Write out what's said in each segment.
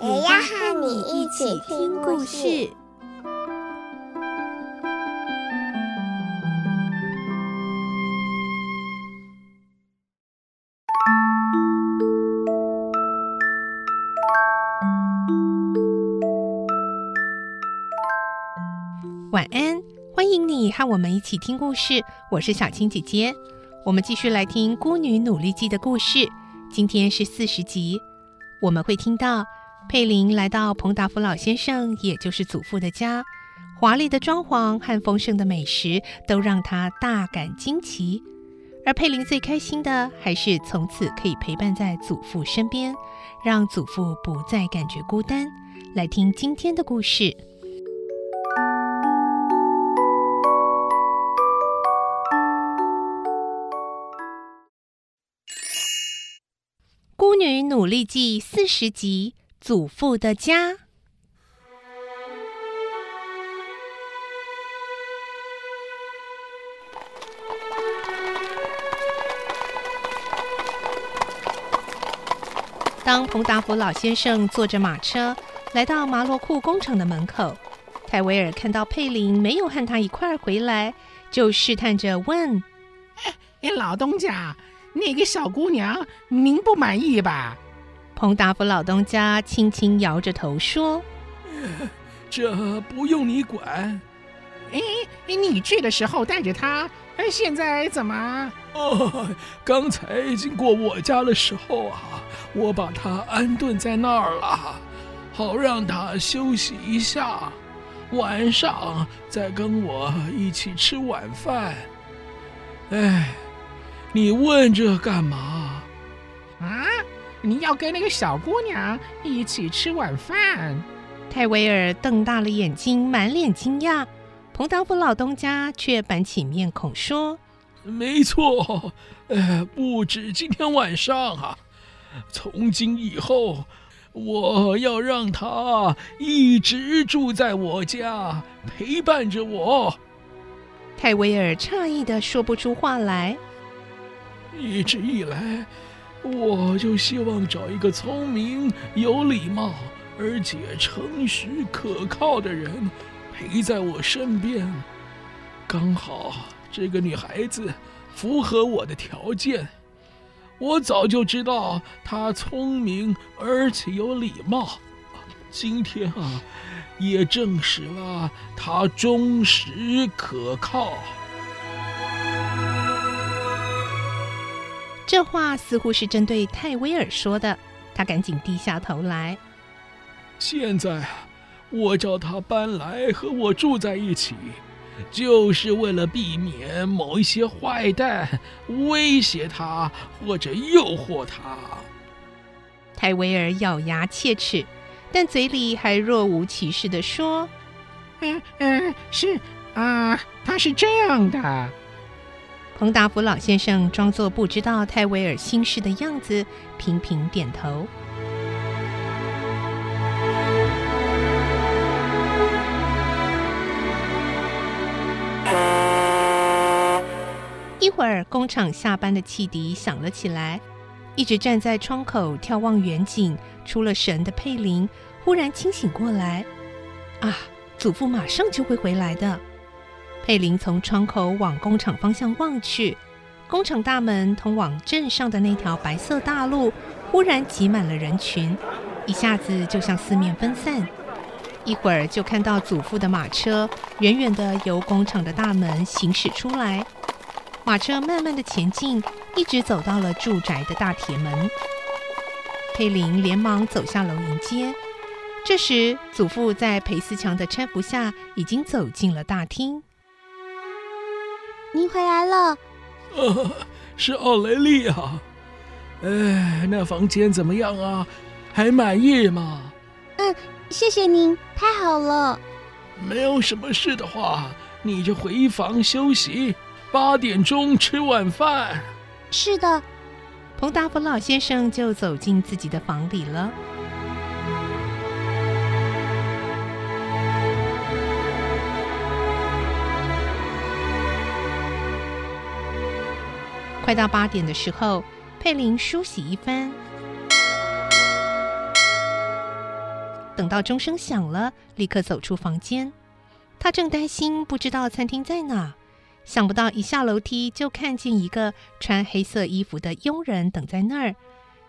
也要和你一起听故事。晚安，欢迎你和我们一起听故事。我是小青姐姐，我们继续来听《孤女努力记》的故事。今天是四十集，我们会听到佩林来到彭达福老先生，也就是祖父的家，华丽的装潢和丰盛的美食都让他大感惊奇。而佩林最开心的，还是从此可以陪伴在祖父身边，让祖父不再感觉孤单。来听今天的故事。《孤女努力记》四十集：祖父的家。当彭达福老先生坐着马车来到麻洛库工厂的门口，泰维尔看到佩林没有和他一块儿回来，就试探着问：“哎，老东家。”那个小姑娘，您不满意吧？彭达福老东家轻轻摇着头说：“ 这不用你管。哎，你去的时候带着她，现在怎么？哦，刚才经过我家的时候啊，我把他安顿在那儿了，好让他休息一下，晚上再跟我一起吃晚饭。哎。”你问这干嘛？啊！你要跟那个小姑娘一起吃晚饭？泰维尔瞪大了眼睛，满脸惊讶。彭达福老东家却板起面孔说：“没错，呃，不止今天晚上啊，从今以后，我要让她一直住在我家，陪伴着我。”泰维尔诧异的说不出话来。一直以来，我就希望找一个聪明、有礼貌，而且诚实可靠的人陪在我身边。刚好这个女孩子符合我的条件。我早就知道她聪明而且有礼貌，今天啊，也证实了她忠实可靠。这话似乎是针对泰威尔说的，他赶紧低下头来。现在，我叫他搬来和我住在一起，就是为了避免某一些坏蛋威胁他或者诱惑他。泰威尔咬牙切齿，但嘴里还若无其事地说：“嗯嗯，是啊，他是这样的。”彭达福老先生装作不知道泰维尔心事的样子，频频点头。一会儿，工厂下班的汽笛响了起来。一直站在窗口眺望远景、出了神的佩林忽然清醒过来：“啊，祖父马上就会回来的。”佩林从窗口往工厂方向望去，工厂大门通往镇上的那条白色大路忽然挤满了人群，一下子就向四面分散。一会儿就看到祖父的马车远远地由工厂的大门行驶出来，马车慢慢地前进，一直走到了住宅的大铁门。佩林连忙走下楼迎接。这时，祖父在裴思强的搀扶下已经走进了大厅。您回来了，呃，是奥雷利啊。哎，那房间怎么样啊？还满意吗？嗯，谢谢您，太好了。没有什么事的话，你就回房休息。八点钟吃晚饭。是的。彭达福老先生就走进自己的房里了。快到八点的时候，佩林梳洗一番，等到钟声响了，立刻走出房间。他正担心不知道餐厅在哪，想不到一下楼梯就看见一个穿黑色衣服的佣人等在那儿，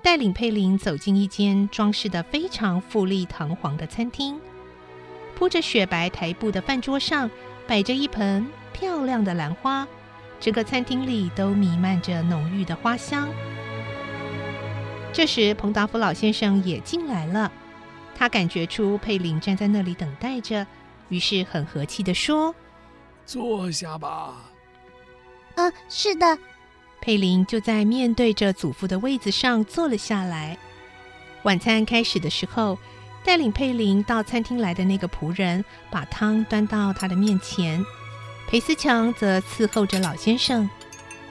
带领佩林走进一间装饰得非常富丽堂皇的餐厅。铺着雪白台布的饭桌上，摆着一盆漂亮的兰花。整个餐厅里都弥漫着浓郁的花香。这时，彭达夫老先生也进来了。他感觉出佩林站在那里等待着，于是很和气地说：“坐下吧。”“嗯，是的。”佩林就在面对着祖父的位子上坐了下来。晚餐开始的时候，带领佩林到餐厅来的那个仆人把汤端到他的面前。裴思强则伺候着老先生，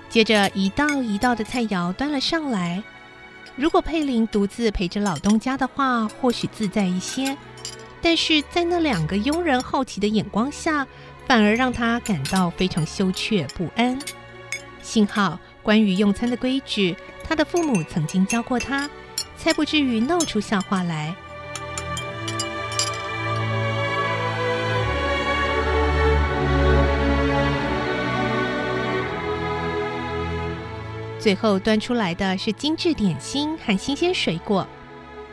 接着一道一道的菜肴端了上来。如果佩林独自陪着老东家的话，或许自在一些；但是在那两个佣人好奇的眼光下，反而让他感到非常羞怯不安。幸好，关于用餐的规矩，他的父母曾经教过他，才不至于闹出笑话来。最后端出来的是精致点心和新鲜水果。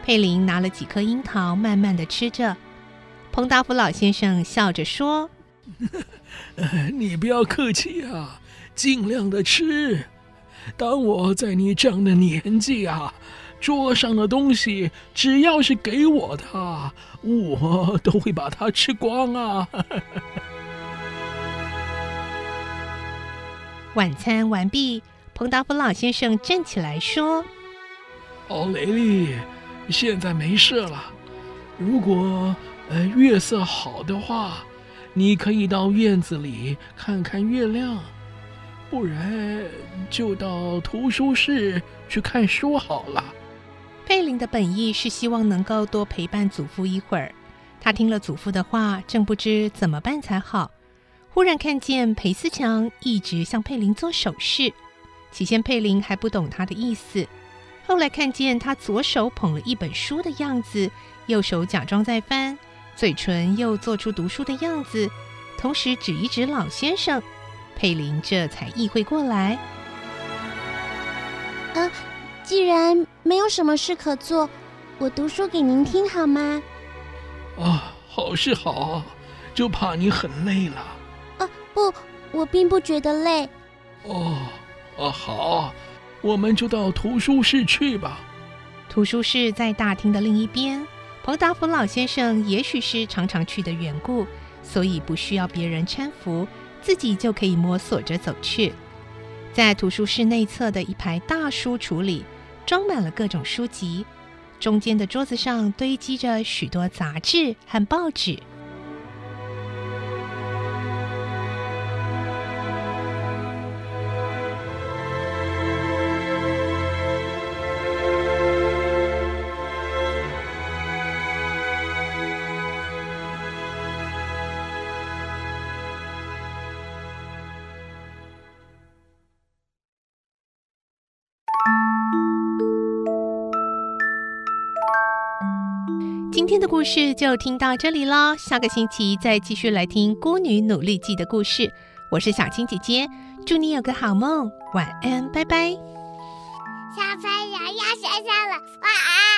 佩林拿了几颗樱桃，慢慢的吃着。彭达福老先生笑着说：“ 你不要客气啊，尽量的吃。当我在你这样的年纪啊，桌上的东西只要是给我的，我都会把它吃光啊。”晚餐完毕。彭达夫老先生站起来说：“奥雷利，现在没事了。如果呃月色好的话，你可以到院子里看看月亮；不然就到图书室去看书好了。”佩林的本意是希望能够多陪伴祖父一会儿。他听了祖父的话，正不知怎么办才好。忽然看见裴思强一直向佩林做手势。起先佩林还不懂他的意思，后来看见他左手捧了一本书的样子，右手假装在翻，嘴唇又做出读书的样子，同时指一指老先生，佩林这才意会过来。啊，既然没有什么事可做，我读书给您听好吗？啊，好是好，就怕你很累了。啊，不，我并不觉得累。哦。哦，好，我们就到图书室去吧。图书室在大厅的另一边。彭达福老先生也许是常常去的缘故，所以不需要别人搀扶，自己就可以摸索着走去。在图书室内侧的一排大书橱里，装满了各种书籍，中间的桌子上堆积着许多杂志和报纸。今天的故事就听到这里喽，下个星期再继续来听《孤女努力记》的故事。我是小青姐姐，祝你有个好梦，晚安，拜拜。小朋友要睡觉了，晚安。